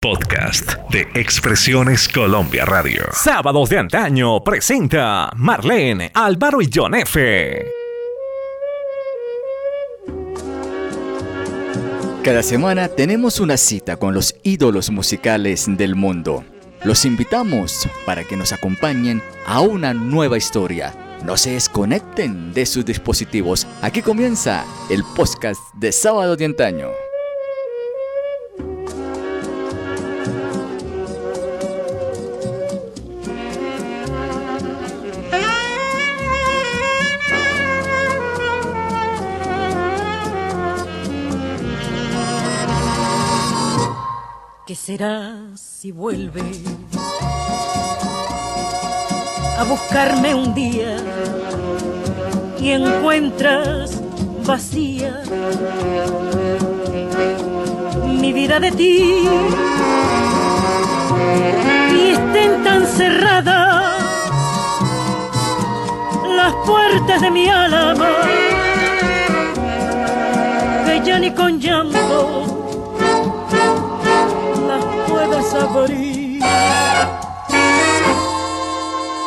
Podcast de Expresiones Colombia Radio. Sábados de antaño presenta Marlene, Álvaro y John F. Cada semana tenemos una cita con los ídolos musicales del mundo. Los invitamos para que nos acompañen a una nueva historia. No se desconecten de sus dispositivos. Aquí comienza el podcast de Sábado de Antaño. ¿Qué será si vuelve a buscarme un día y encuentras vacía mi vida de ti y estén tan cerradas las puertas de mi alma que ya con llanto puedas abrir.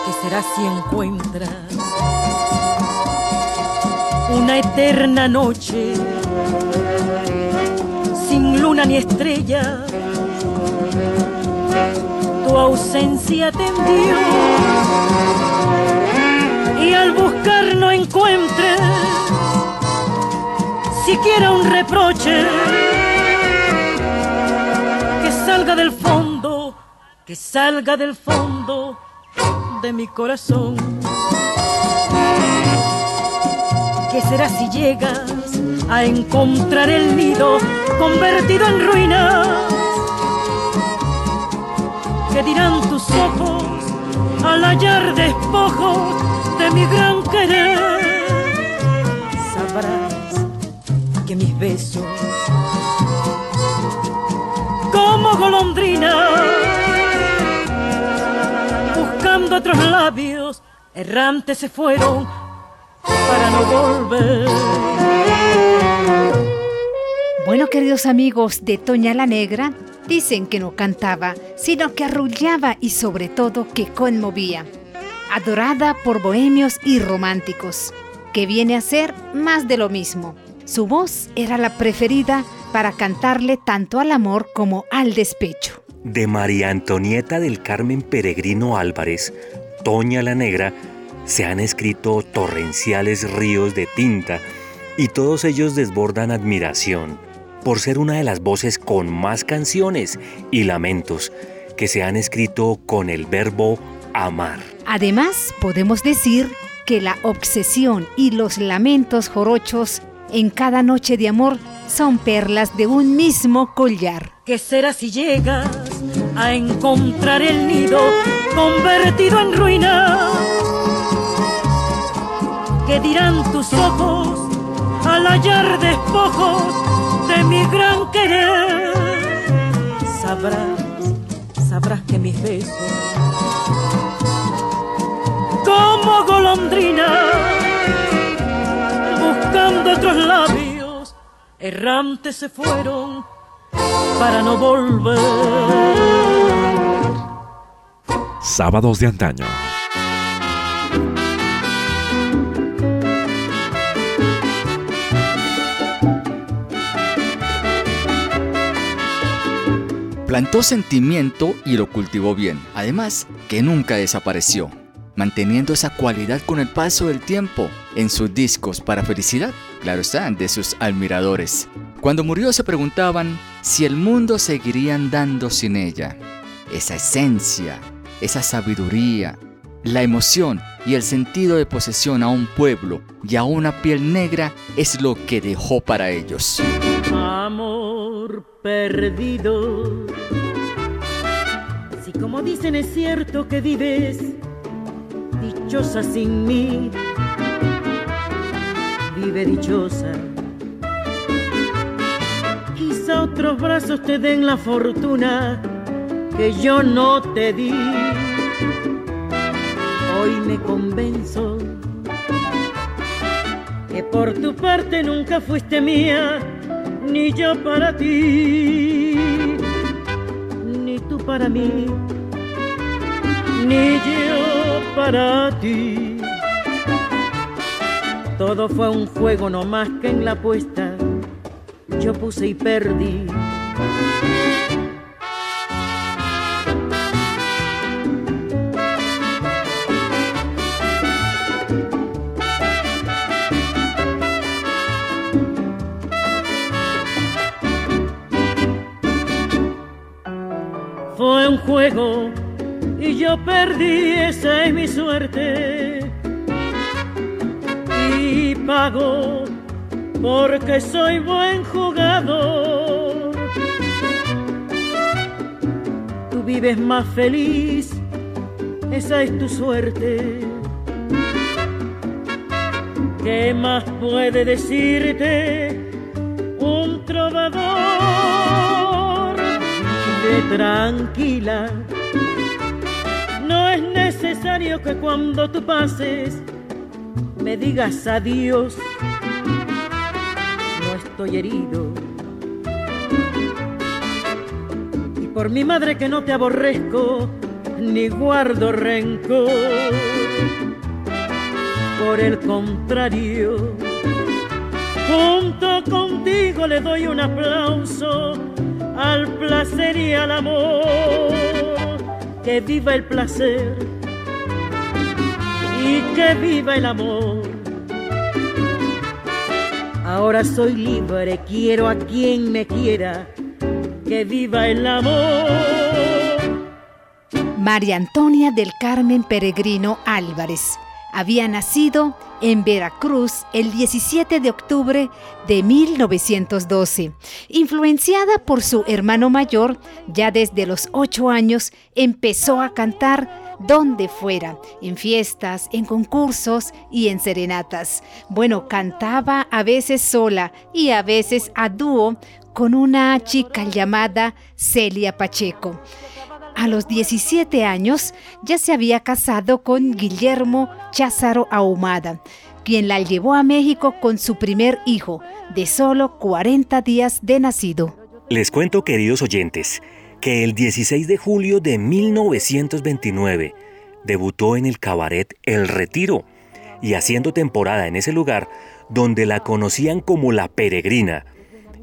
¿Qué será si encuentras una eterna noche sin luna ni estrella? Tu ausencia te envió y al buscar no encuentres siquiera un reproche salga del fondo, que salga del fondo de mi corazón. ¿Qué será si llegas a encontrar el nido convertido en ruinas? ¿Qué dirán tus ojos al hallar despojos de mi gran querer? Sabrás que mis besos golondrina, buscando otros labios, errantes se fueron para no volver. Bueno, queridos amigos de Toña la Negra, dicen que no cantaba, sino que arrullaba y sobre todo que conmovía. Adorada por bohemios y románticos, que viene a ser más de lo mismo. Su voz era la preferida para cantarle tanto al amor como al despecho. De María Antonieta del Carmen Peregrino Álvarez, Toña la Negra, se han escrito torrenciales ríos de tinta y todos ellos desbordan admiración por ser una de las voces con más canciones y lamentos que se han escrito con el verbo amar. Además, podemos decir que la obsesión y los lamentos jorochos en cada noche de amor son perlas de un mismo collar. ¿Qué será si llegas a encontrar el nido convertido en ruina? ¿Qué dirán tus ojos al hallar despojos de mi gran querer? Sabrás, sabrás que mis besos, como golondrina, buscando otros labios, errantes se fueron para no volver. Sábados de antaño. Plantó sentimiento y lo cultivó bien, además que nunca desapareció, manteniendo esa cualidad con el paso del tiempo en sus discos para felicidad claro está, de sus admiradores. Cuando murió se preguntaban si el mundo seguiría andando sin ella. Esa esencia, esa sabiduría, la emoción y el sentido de posesión a un pueblo y a una piel negra es lo que dejó para ellos. Amor perdido. Si como dicen es cierto que vives dichosa sin mí vive dichosa. Quizá otros brazos te den la fortuna que yo no te di. Hoy me convenzo que por tu parte nunca fuiste mía, ni yo para ti. para mí, ni yo para ti. Todo fue un juego no más que en la apuesta yo puse y perdí. Fue un juego y yo perdí, esa es mi suerte. Y pago porque soy buen jugador. Tú vives más feliz, esa es tu suerte. ¿Qué más puede decirte un trovador? Vive tranquila. No es necesario que cuando tú pases me digas adiós estoy herido. Y por mi madre que no te aborrezco, ni guardo rencor. Por el contrario, junto contigo le doy un aplauso al placer y al amor. Que viva el placer y que viva el amor Ahora soy libre, quiero a quien me quiera, que viva el amor. María Antonia del Carmen Peregrino Álvarez había nacido en Veracruz el 17 de octubre de 1912. Influenciada por su hermano mayor, ya desde los ocho años empezó a cantar donde fuera, en fiestas, en concursos y en serenatas. Bueno, cantaba a veces sola y a veces a dúo con una chica llamada Celia Pacheco. A los 17 años ya se había casado con Guillermo Cházaro Ahumada, quien la llevó a México con su primer hijo, de solo 40 días de nacido. Les cuento, queridos oyentes, que el 16 de julio de 1929 debutó en el cabaret El Retiro y haciendo temporada en ese lugar donde la conocían como la peregrina.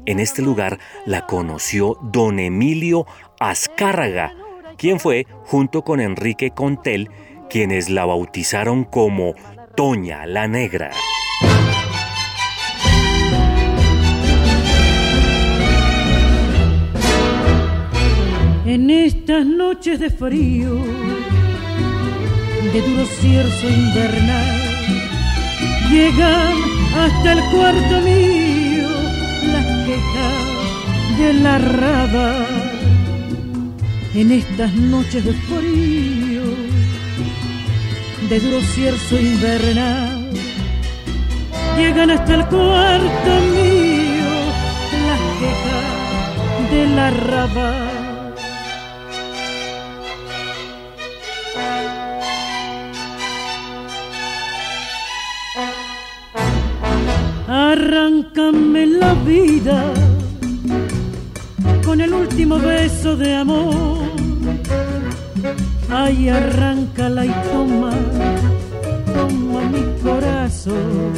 En este lugar la conoció don Emilio Azcárraga, quien fue, junto con Enrique Contel, quienes la bautizaron como Toña la Negra. En estas noches de frío, de duro cierzo invernal, llegan hasta el cuarto mío las quejas de la raba. En estas noches de frío, de duro cierzo invernal, llegan hasta el cuarto mío las quejas de la raba. Arráncame la vida con el último beso de amor. Ay, arráncala y toma, toma mi corazón.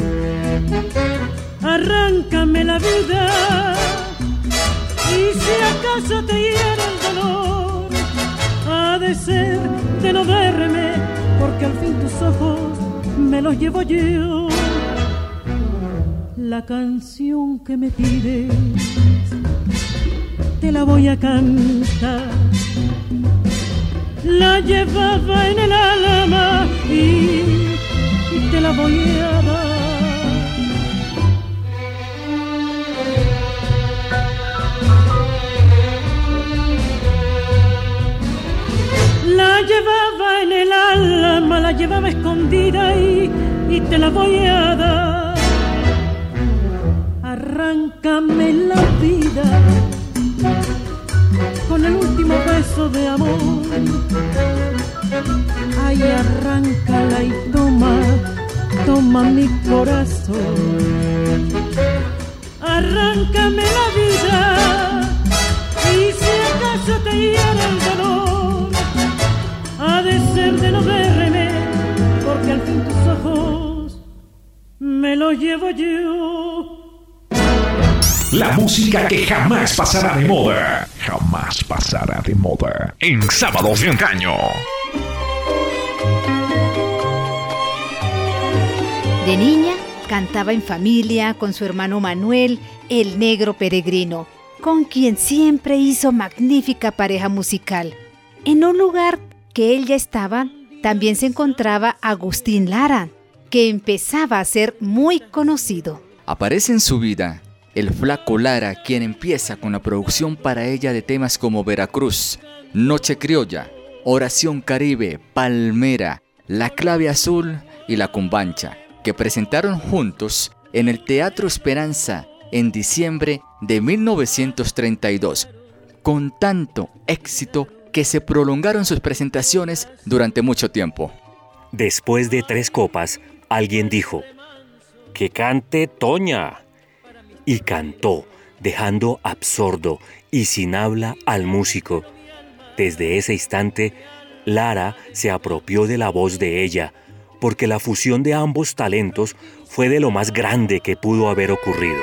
Arráncame la vida y si acaso te hiera el dolor, ha de ser de no verme, porque al fin tus ojos me los llevo yo la canción que me pides, te la voy a cantar. La llevaba en el alma y, te la voy a dar. La llevaba en el alma, la llevaba escondida y, y te la voy a dar arráncame la vida con el último beso de amor. Ay, arráncala y toma, toma mi corazón. Arráncame la vida Y si acaso te hiera el dolor, ha de ser de no verme, porque al fin tus ojos me lo llevo yo. La música que jamás pasará de moda. Jamás pasará de moda. En sábados de antaño. De niña, cantaba en familia con su hermano Manuel, el negro peregrino, con quien siempre hizo magnífica pareja musical. En un lugar que él ya estaba, también se encontraba Agustín Lara, que empezaba a ser muy conocido. Aparece en su vida el flaco Lara, quien empieza con la producción para ella de temas como Veracruz, Noche Criolla, Oración Caribe, Palmera, La Clave Azul y La Cumbancha, que presentaron juntos en el Teatro Esperanza en diciembre de 1932, con tanto éxito que se prolongaron sus presentaciones durante mucho tiempo. Después de tres copas, alguien dijo, que cante Toña. Y cantó, dejando absorto y sin habla al músico. Desde ese instante, Lara se apropió de la voz de ella, porque la fusión de ambos talentos fue de lo más grande que pudo haber ocurrido.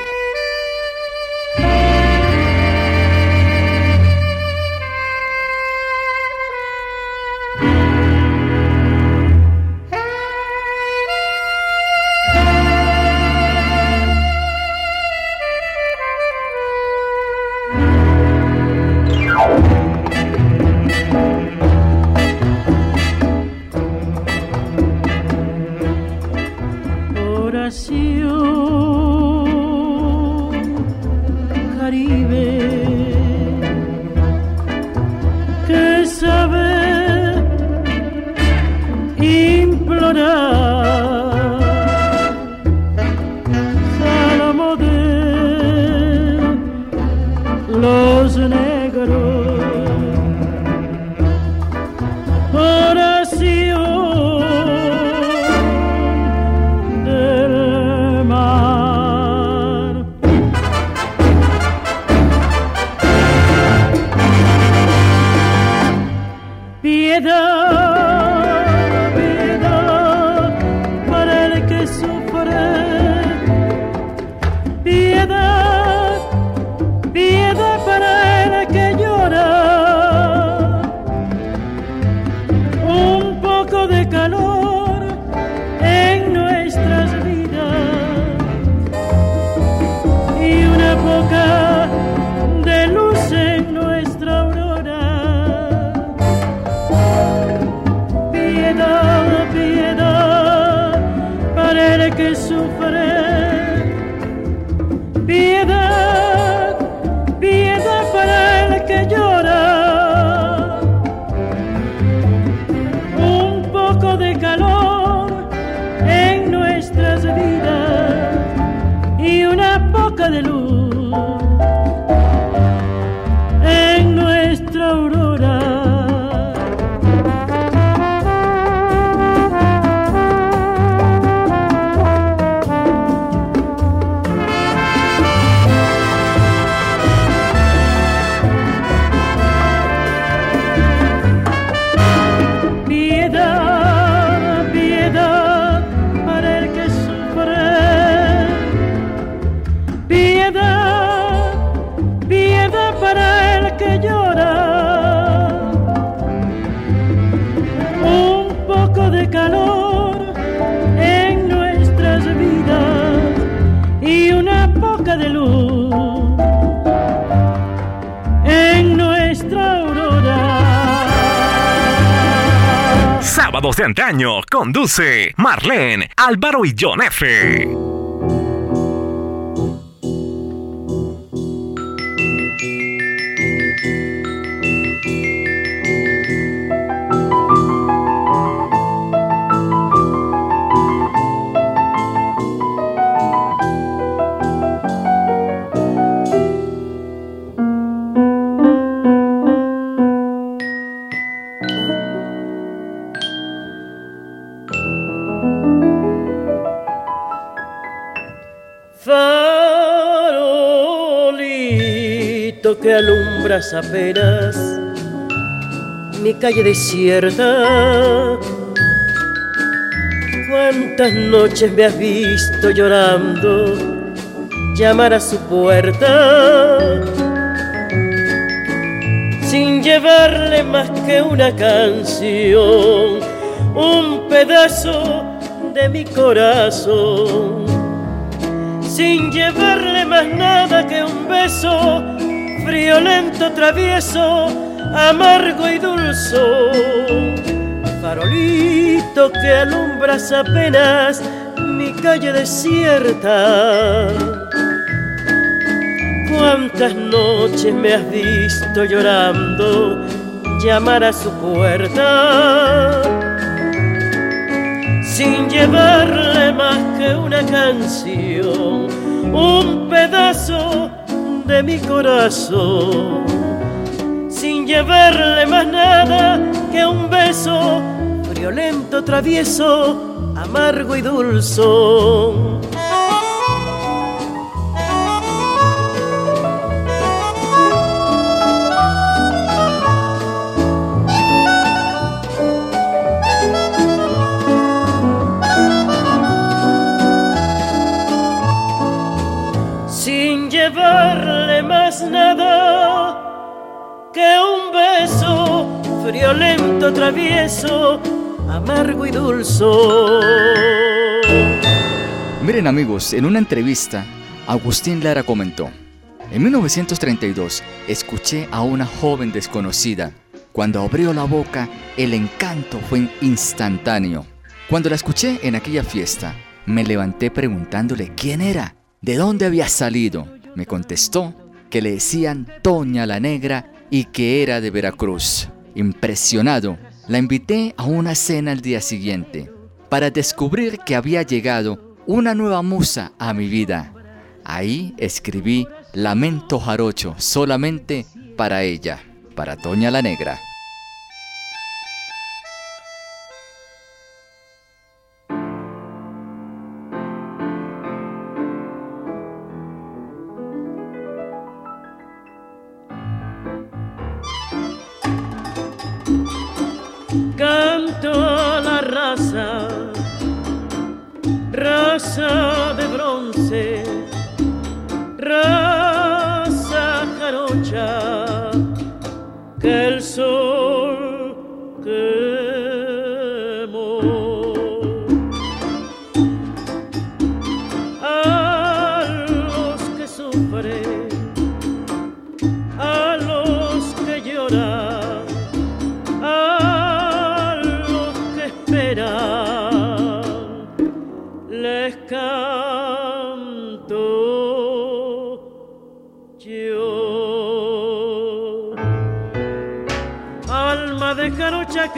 calor. De antaño. Conduce Marlene, Álvaro y John F. que alumbras apenas mi calle desierta. Cuántas noches me has visto llorando llamar a su puerta. Sin llevarle más que una canción, un pedazo de mi corazón, sin llevarle más nada que un beso, friolento, travieso, amargo y dulce. Farolito que alumbras apenas mi calle desierta. Cuántas noches me has visto llorando llamar a su puerta. Sin llevarle más que una canción, un pedazo de mi corazón, sin llevarle más nada que un beso violento, travieso, amargo y dulzón beso friolento, travieso, amargo y dulce. Miren amigos, en una entrevista, Agustín Lara comentó, en 1932 escuché a una joven desconocida. Cuando abrió la boca, el encanto fue instantáneo. Cuando la escuché en aquella fiesta, me levanté preguntándole quién era, de dónde había salido. Me contestó que le decían Toña la Negra y que era de Veracruz. Impresionado, la invité a una cena al día siguiente para descubrir que había llegado una nueva musa a mi vida. Ahí escribí Lamento Jarocho solamente para ella, para Toña la Negra. de bronce.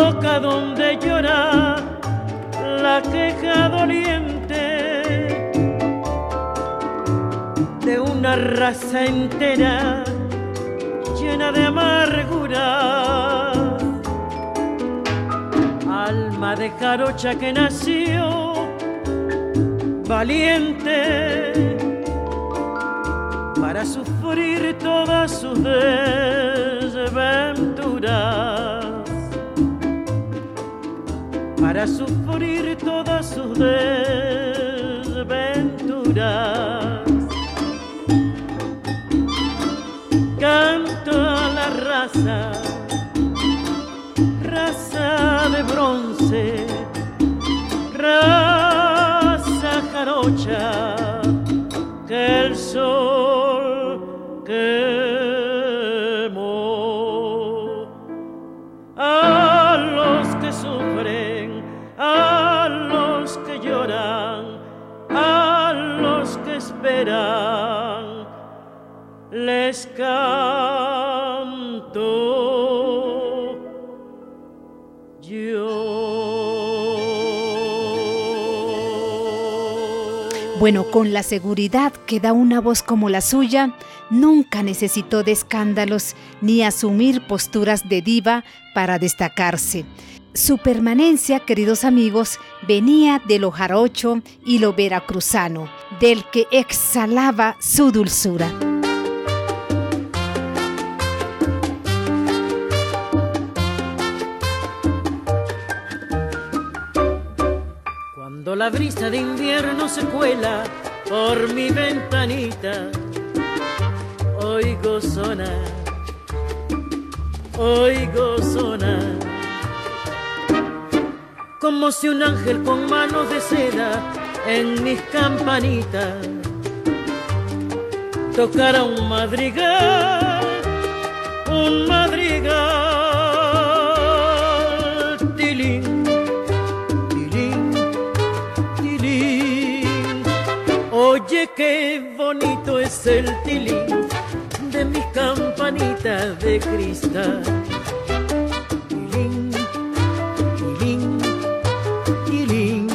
boca donde llora la queja doliente de una raza entera llena de amargura. Alma de jarocha que nació valiente para sufrir todas sus desventuras, para sufrir todas sus desventuras. Bueno, con la seguridad que da una voz como la suya, nunca necesitó de escándalos ni asumir posturas de diva para destacarse. Su permanencia, queridos amigos, venía de lo jarocho y lo veracruzano, del que exhalaba su dulzura. La brisa de invierno se cuela por mi ventanita, oigo sonar, oigo sonar, como si un ángel con manos de seda en mis campanitas tocara un madrigal, un madrigal, qué bonito es el tilín de mis campanitas de cristal. Tilín, tilín, tilín.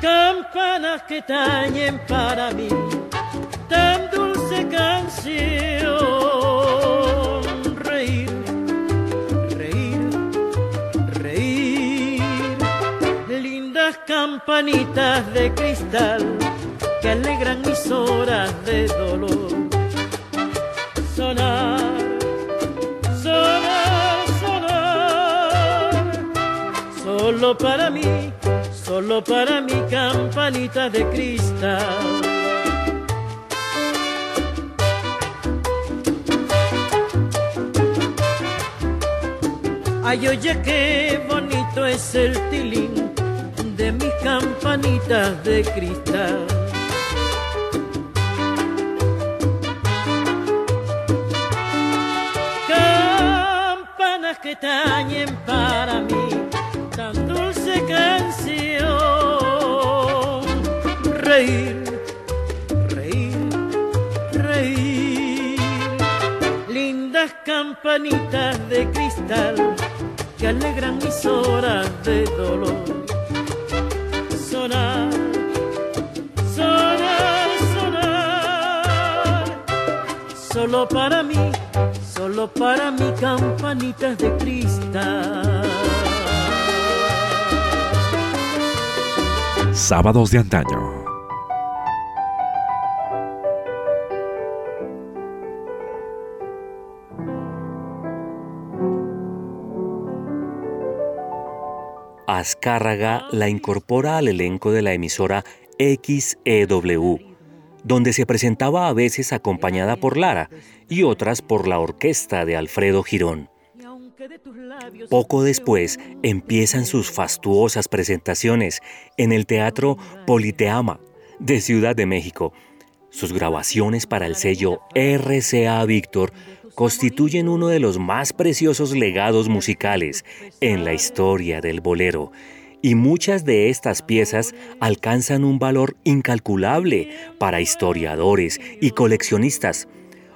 Campanas que tañen para mí tan dulce canción. Reír, reír, reír. Lindas campanitas de cristal que alegran mis horas de dolor. Sonar, sonar, sonar. Solo para mí, solo para mi campanita de cristal. Ay, oye, qué bonito es el tilín de mis campanitas de cristal. Reír, reír, reír. Lindas campanitas de cristal que alegran mis horas de dolor. Sonar, sonar, sonar. Solo para mí, solo para mi campanitas de cristal. Sábados de antaño. Azcárraga la incorpora al elenco de la emisora XEW, donde se presentaba a veces acompañada por Lara y otras por la orquesta de Alfredo Girón. Poco después empiezan sus fastuosas presentaciones en el Teatro Politeama de Ciudad de México. Sus grabaciones para el sello RCA Víctor constituyen uno de los más preciosos legados musicales en la historia del bolero. Y muchas de estas piezas alcanzan un valor incalculable para historiadores y coleccionistas,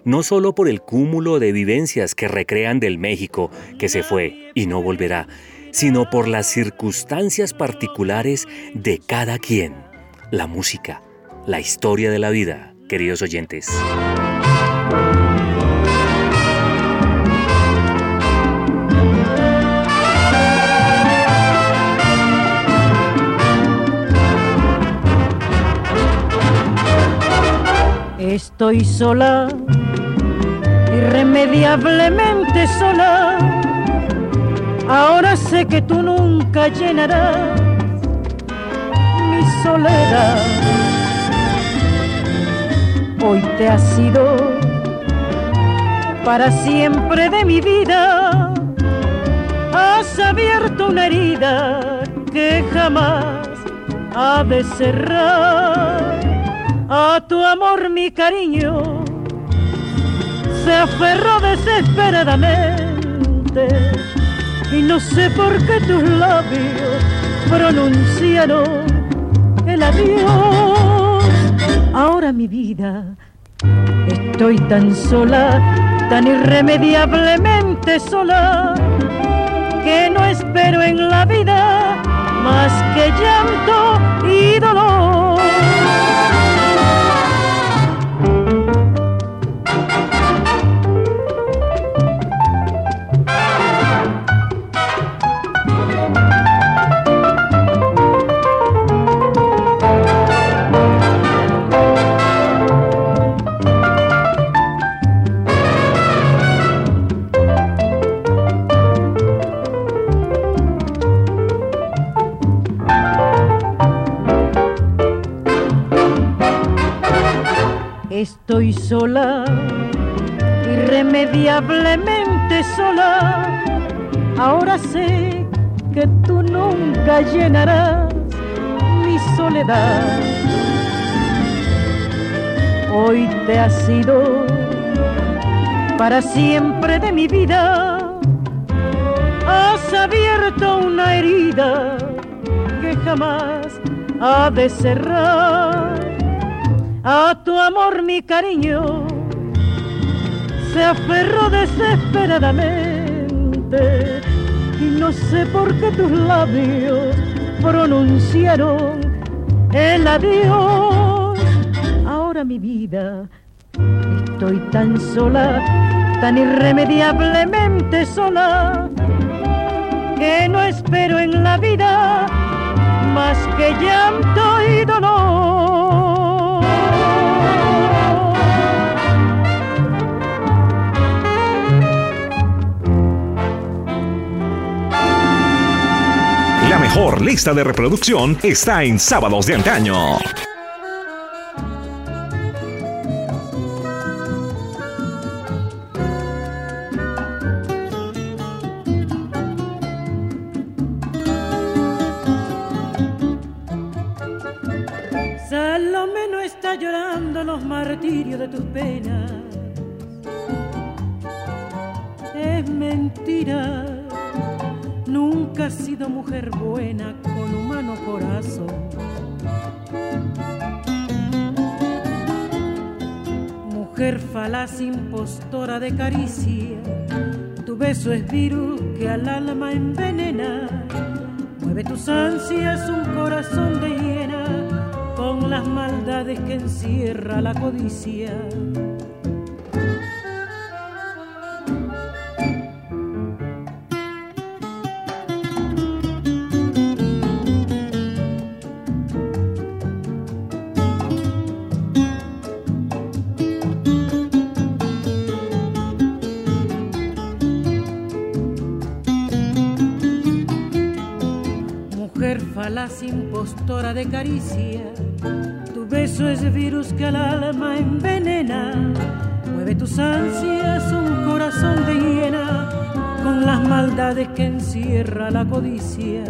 no solo por el cúmulo de vivencias que recrean del México que se fue y no volverá, sino por las circunstancias particulares de cada quien, la música, la historia de la vida, queridos oyentes. Estoy sola, irremediablemente sola. Ahora sé que tú nunca llenarás mi soledad. Hoy te has sido para siempre de mi vida. Has abierto una herida que jamás ha de cerrar a tu amor mi cariño se aferró desesperadamente y no sé por qué tus labios pronunciaron el adiós. Ahora mi vida estoy tan sola, tan irremediablemente sola, que no espero en la vida más que llanto y dolor. Estoy sola, irremediablemente sola. Ahora sé que tú nunca llenarás mi soledad. Hoy te has sido para siempre de mi vida. Has abierto una herida que jamás ha de cerrar. A tu amor mi cariño se aferró desesperadamente y no sé por qué tus labios pronunciaron el adiós. Ahora mi vida estoy tan sola, tan irremediablemente sola, que no espero en la vida más que llanto y dolor. Mejor lista de reproducción está en Sábados de Antaño. Salomé no está llorando los martirios de tus penas. Es mentira, nunca has sido mujer buena con humano corazón. Mujer falaz, impostora de caricia, tu beso es virus que al alma envenena. Mueve tus ansias un corazón de hiena con las maldades que encierra la codicia. Falaz, impostora de caricia, tu beso es virus que al alma envenena. Mueve tus ansias un corazón de hiena con las maldades que encierra la codicia.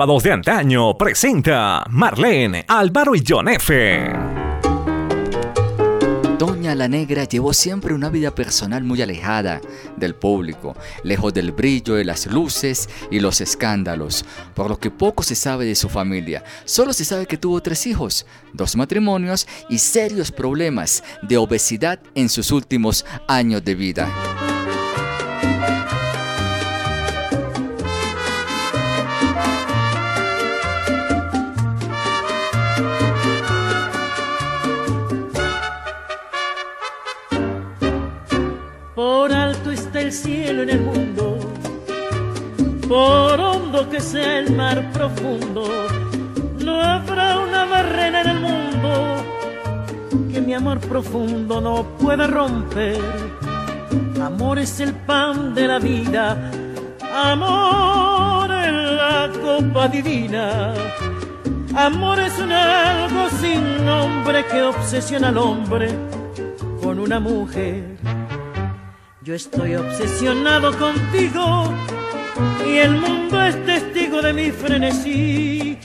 De Antaño presenta Marlene, Álvaro y John F. Doña la Negra llevó siempre una vida personal muy alejada del público, lejos del brillo de las luces y los escándalos, por lo que poco se sabe de su familia. Solo se sabe que tuvo tres hijos, dos matrimonios y serios problemas de obesidad en sus últimos años de vida. Sea el mar profundo, no habrá una barrera en el mundo que mi amor profundo no pueda romper. Amor es el pan de la vida, amor es la copa divina. Amor es un algo sin nombre que obsesiona al hombre con una mujer. Yo estoy obsesionado contigo y el mundo es testigo de mi frenesí.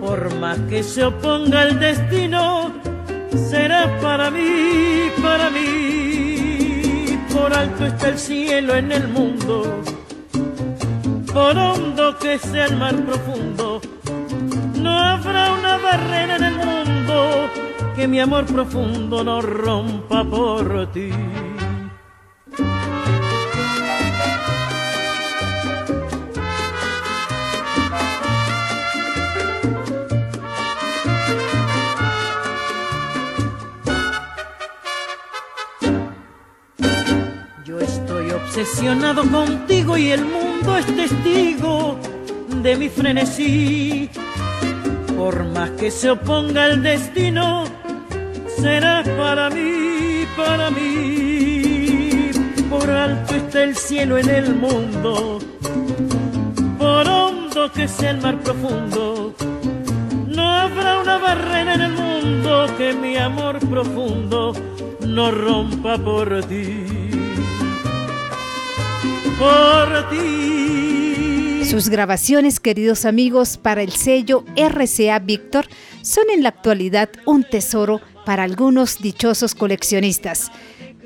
Por más que se oponga el destino, será para mí, para mí. Por alto está el cielo en el mundo, por hondo que sea el mar profundo no habrá una barrera en el mundo que mi amor profundo no rompa por ti. Obsesionado contigo y el mundo es testigo de mi frenesí por más que se oponga el destino, será para mí, para mí. Por alto está el cielo en el mundo, por hondo que sea el mar profundo. No habrá una barrera en el mundo que mi amor profundo no rompa por ti. Por ti. Sus grabaciones, queridos amigos, para el sello RCA Víctor son en la actualidad un tesoro para algunos dichosos coleccionistas.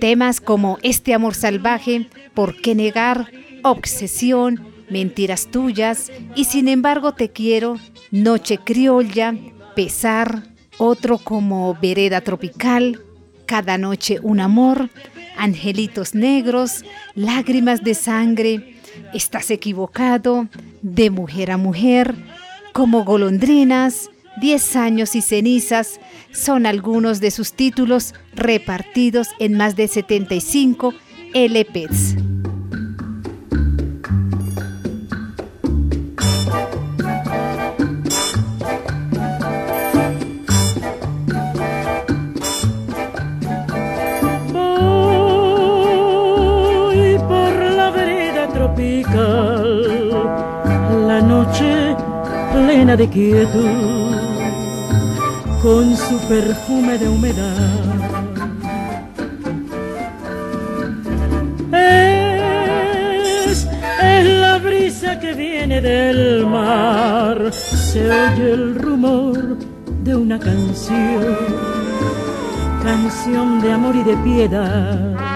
Temas como Este amor salvaje, ¿Por qué negar? Obsesión, Mentiras tuyas y Sin embargo te quiero, Noche criolla, Pesar, otro como Vereda tropical, Cada noche un amor, Angelitos negros, Lágrimas de sangre, Estás equivocado, de mujer a mujer, como golondrinas, Diez años y cenizas son algunos de sus títulos repartidos en más de 75 LPs. Plena de quietud, con su perfume de humedad. Es, es la brisa que viene del mar, se oye el rumor de una canción, canción de amor y de piedad.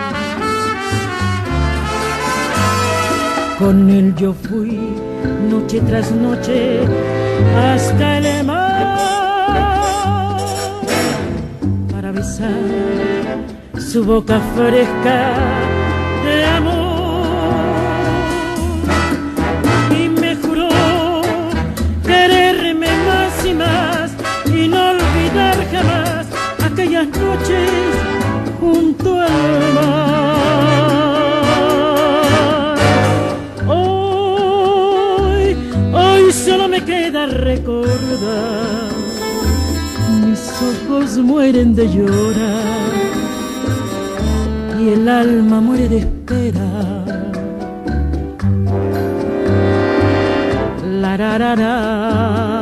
Con él yo fui noche tras noche hasta el mar para besar su boca fresca de amor. Y me juró quererme más y más y no olvidar jamás aquellas noches junto al mar recordar. Mis ojos mueren de llorar y el alma muere de esperar. La.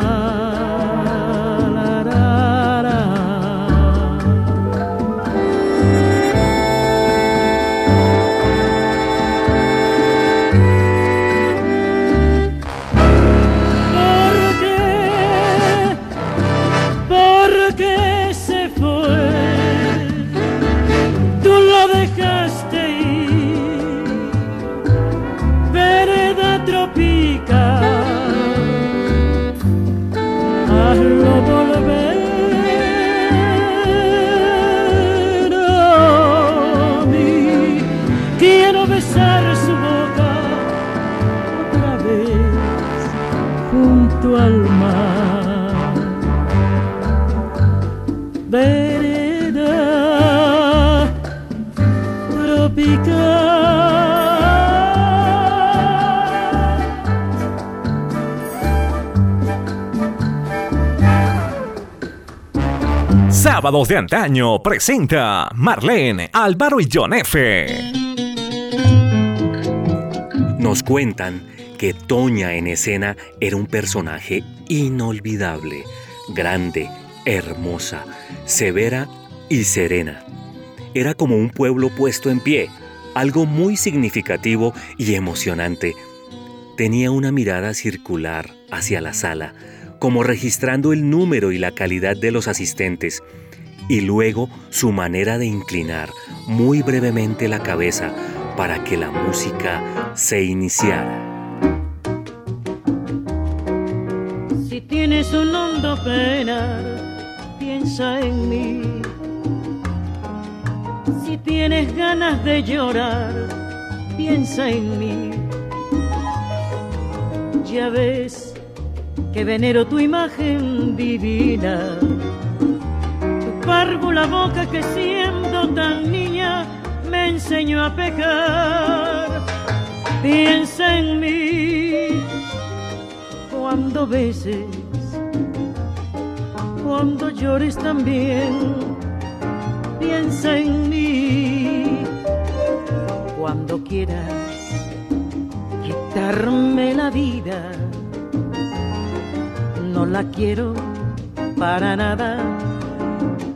De antaño presenta Marlene, Álvaro y John F. Nos cuentan que Toña en escena era un personaje inolvidable, grande, hermosa, severa y serena. Era como un pueblo puesto en pie, algo muy significativo y emocionante. Tenía una mirada circular hacia la sala, como registrando el número y la calidad de los asistentes, y luego su manera de inclinar muy brevemente la cabeza para que la música se iniciara. Si tienes un hondo pena, piensa en mí. Si tienes ganas de llorar, piensa en mí. Ya ves que venero tu imagen divina. Tu párvula boca que siendo tan niña me enseñó a pecar. Piensa en mí cuando beses, cuando llores también. Piensa en mí cuando quieras quitarme la vida no la quiero para nada,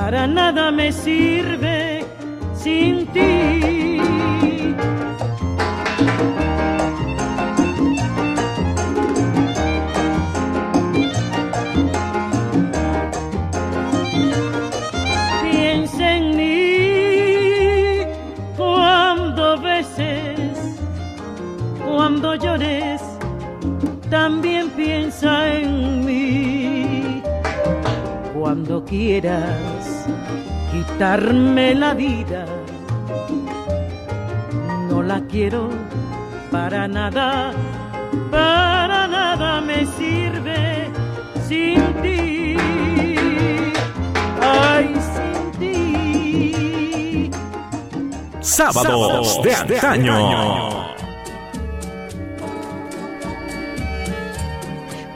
para nada me sirve sin ti. Piensa en mí cuando beses, cuando llores, también piensa en mí. Cuando quieras quitarme la vida, no la quiero para nada, para nada me sirve sin ti. Ay, sin ti. Sábados de antaño.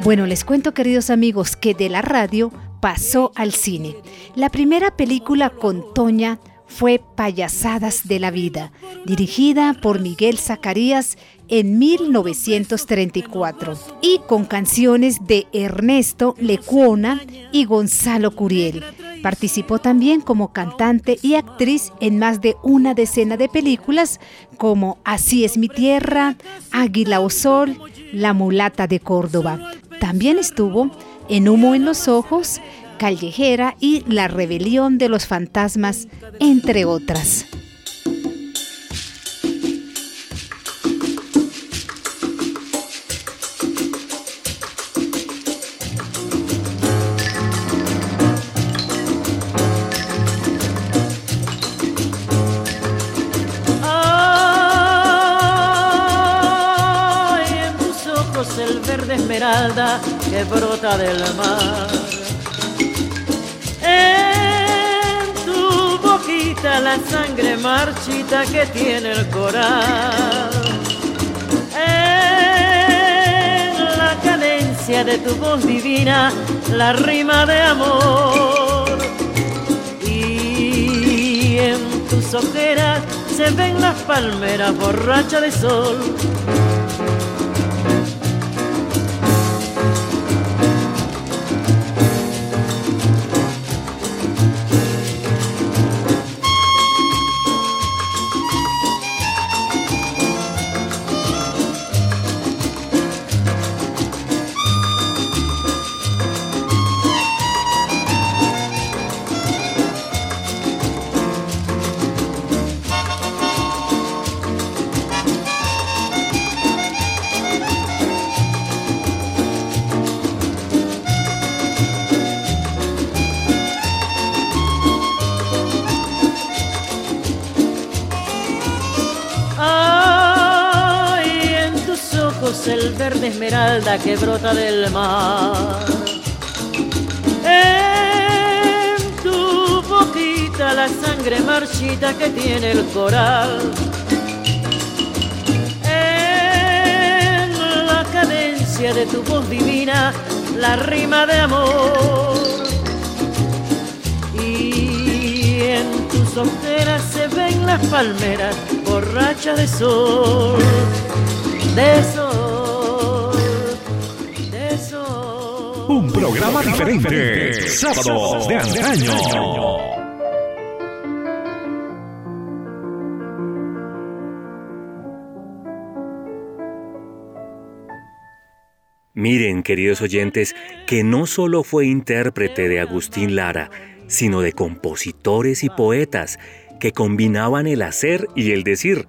Bueno, les cuento queridos amigos que de la radio pasó al cine. La primera película con Toña fue Payasadas de la Vida, dirigida por Miguel Zacarías en 1934 y con canciones de Ernesto Lecuona y Gonzalo Curiel. Participó también como cantante y actriz en más de una decena de películas como Así es mi tierra, Águila o Sol, La mulata de Córdoba. También estuvo en Humo en los Ojos, Callejera y La Rebelión de los Fantasmas, entre otras. El verde esmeralda que brota del mar. En tu boquita la sangre marchita que tiene el coral. En la cadencia de tu voz divina, la rima de amor. Y en tus ojeras se ven las palmeras borrachas de sol. Verde esmeralda que brota del mar. En tu boquita la sangre marchita que tiene el coral. En la cadencia de tu voz divina la rima de amor. Y en tus ojeras se ven las palmeras borrachas de sol, de sol, Un programa diferente. Sábados de antaño. Miren, queridos oyentes, que no solo fue intérprete de Agustín Lara, sino de compositores y poetas que combinaban el hacer y el decir.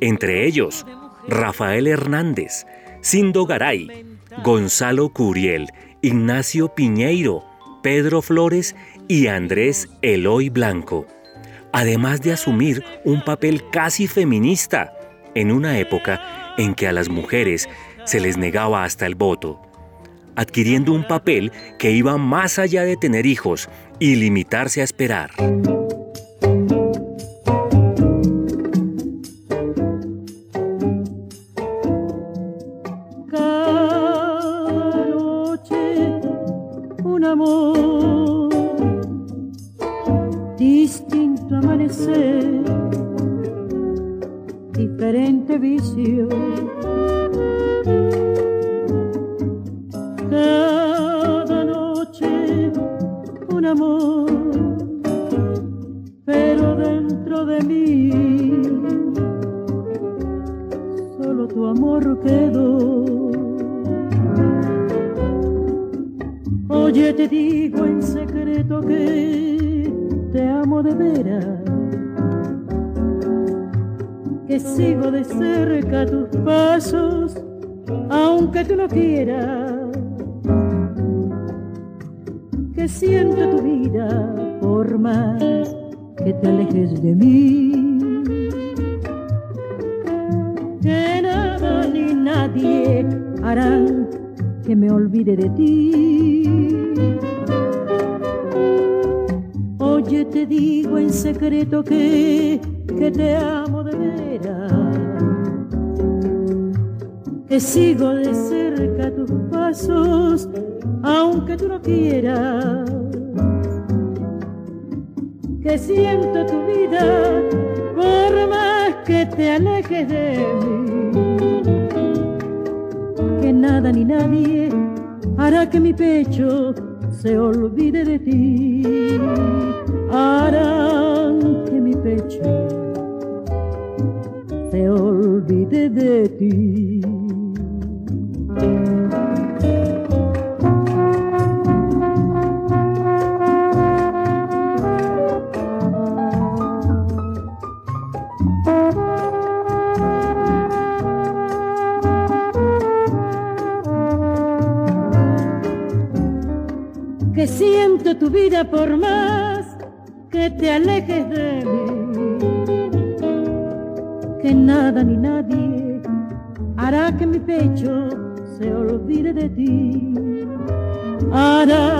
Entre ellos, Rafael Hernández, Cindo Garay, Gonzalo Curiel, Ignacio Piñeiro, Pedro Flores y Andrés Eloy Blanco. Además de asumir un papel casi feminista en una época en que a las mujeres se les negaba hasta el voto, adquiriendo un papel que iba más allá de tener hijos y limitarse a esperar. Sigo de cerca tus pasos, aunque tú no quieras, que siento tu vida por más que te alejes de mí. Que nada ni nadie harán que me olvide de ti. Oye, te digo en secreto que, que te amo de veras, que sigo de cerca tus pasos, aunque tú no quieras, que siento tu vida por más que te alejes de mí, que nada ni nadie hará que mi pecho se olvide de ti, harán que mi pecho se olvide de ti. Siento tu vida por más que te alejes de mí, que nada ni nadie hará que mi pecho se olvide de ti, hará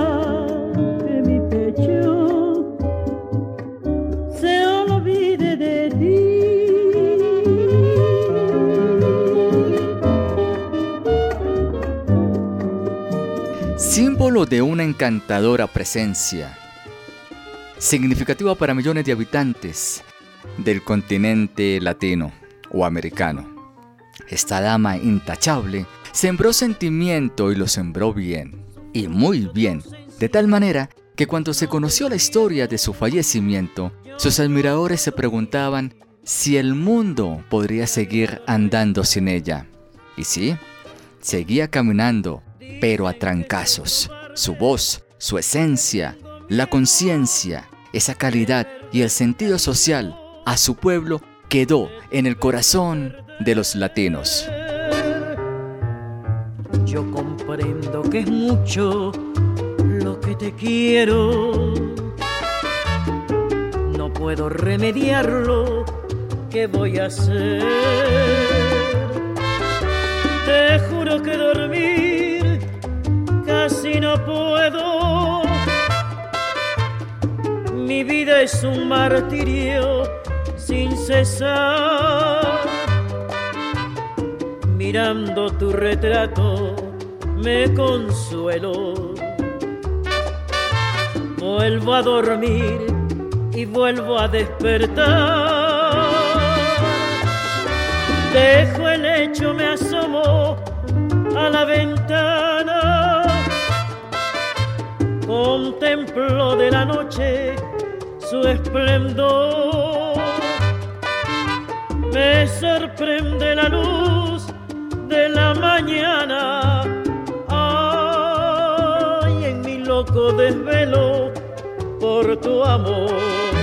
de una encantadora presencia, significativa para millones de habitantes del continente latino o americano. Esta dama intachable sembró sentimiento y lo sembró bien, y muy bien, de tal manera que cuando se conoció la historia de su fallecimiento, sus admiradores se preguntaban si el mundo podría seguir andando sin ella. Y sí, seguía caminando, pero a trancazos. Su voz, su esencia, la conciencia, esa calidad y el sentido social a su pueblo quedó en el corazón de los latinos. Yo comprendo que es mucho lo que te quiero. No puedo remediarlo. ¿Qué voy a hacer? Te no puedo. Mi vida es un martirio sin cesar. Mirando tu retrato me consuelo. Vuelvo a dormir y vuelvo a despertar. Dejo el hecho, me asomo a la ventana. Contemplo de la noche su esplendor. Me sorprende la luz de la mañana. Ay, en mi loco desvelo por tu amor.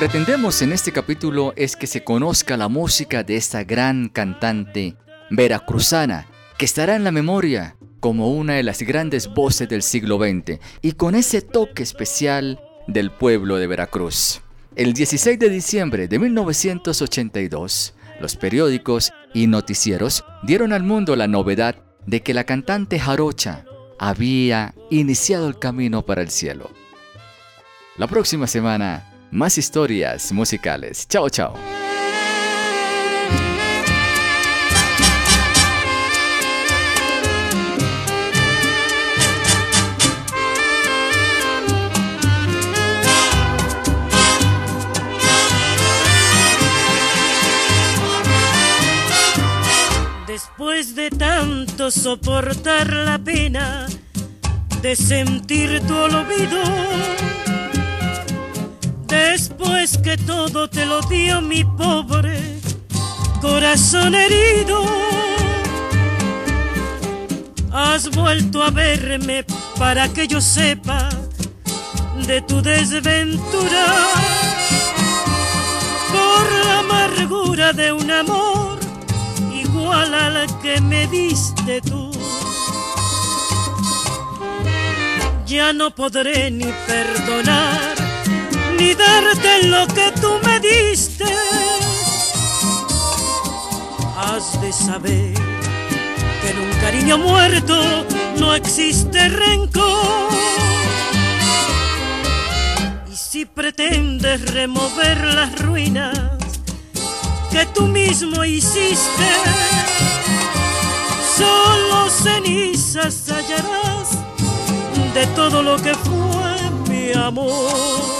Pretendemos en este capítulo es que se conozca la música de esta gran cantante veracruzana que estará en la memoria como una de las grandes voces del siglo XX y con ese toque especial del pueblo de Veracruz. El 16 de diciembre de 1982, los periódicos y noticieros dieron al mundo la novedad de que la cantante jarocha había iniciado el camino para el cielo. La próxima semana más historias musicales. Chao, chao. Después de tanto soportar la pena de sentir tu olvido, Después que todo te lo dio mi pobre corazón herido, has vuelto a verme para que yo sepa de tu desventura por la amargura de un amor igual al que me diste tú. Ya no podré ni perdonar ni darte lo que tú me diste. Has de saber que en un cariño muerto no existe rencor. Y si pretendes remover las ruinas que tú mismo hiciste, solo cenizas hallarás de todo lo que fue mi amor.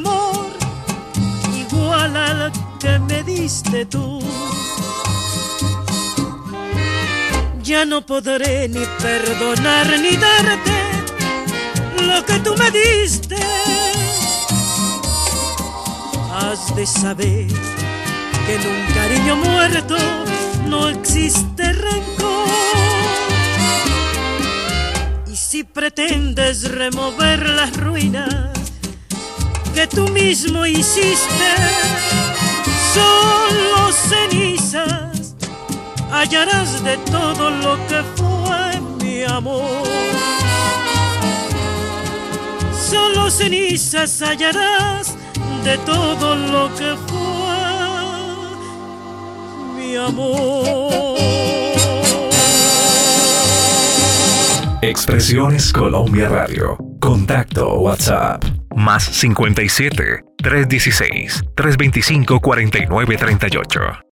al que me diste tú. Ya no podré ni perdonar ni darte lo que tú me diste. Has de saber que en un cariño muerto no existe rencor. Y si pretendes remover las ruinas que tú mismo hiciste, solo cenizas hallarás de todo lo que fue mi amor. Solo cenizas hallarás de todo lo que fue mi amor. Expresiones Colombia Radio. Contacto WhatsApp. Más 57 316 325 4938.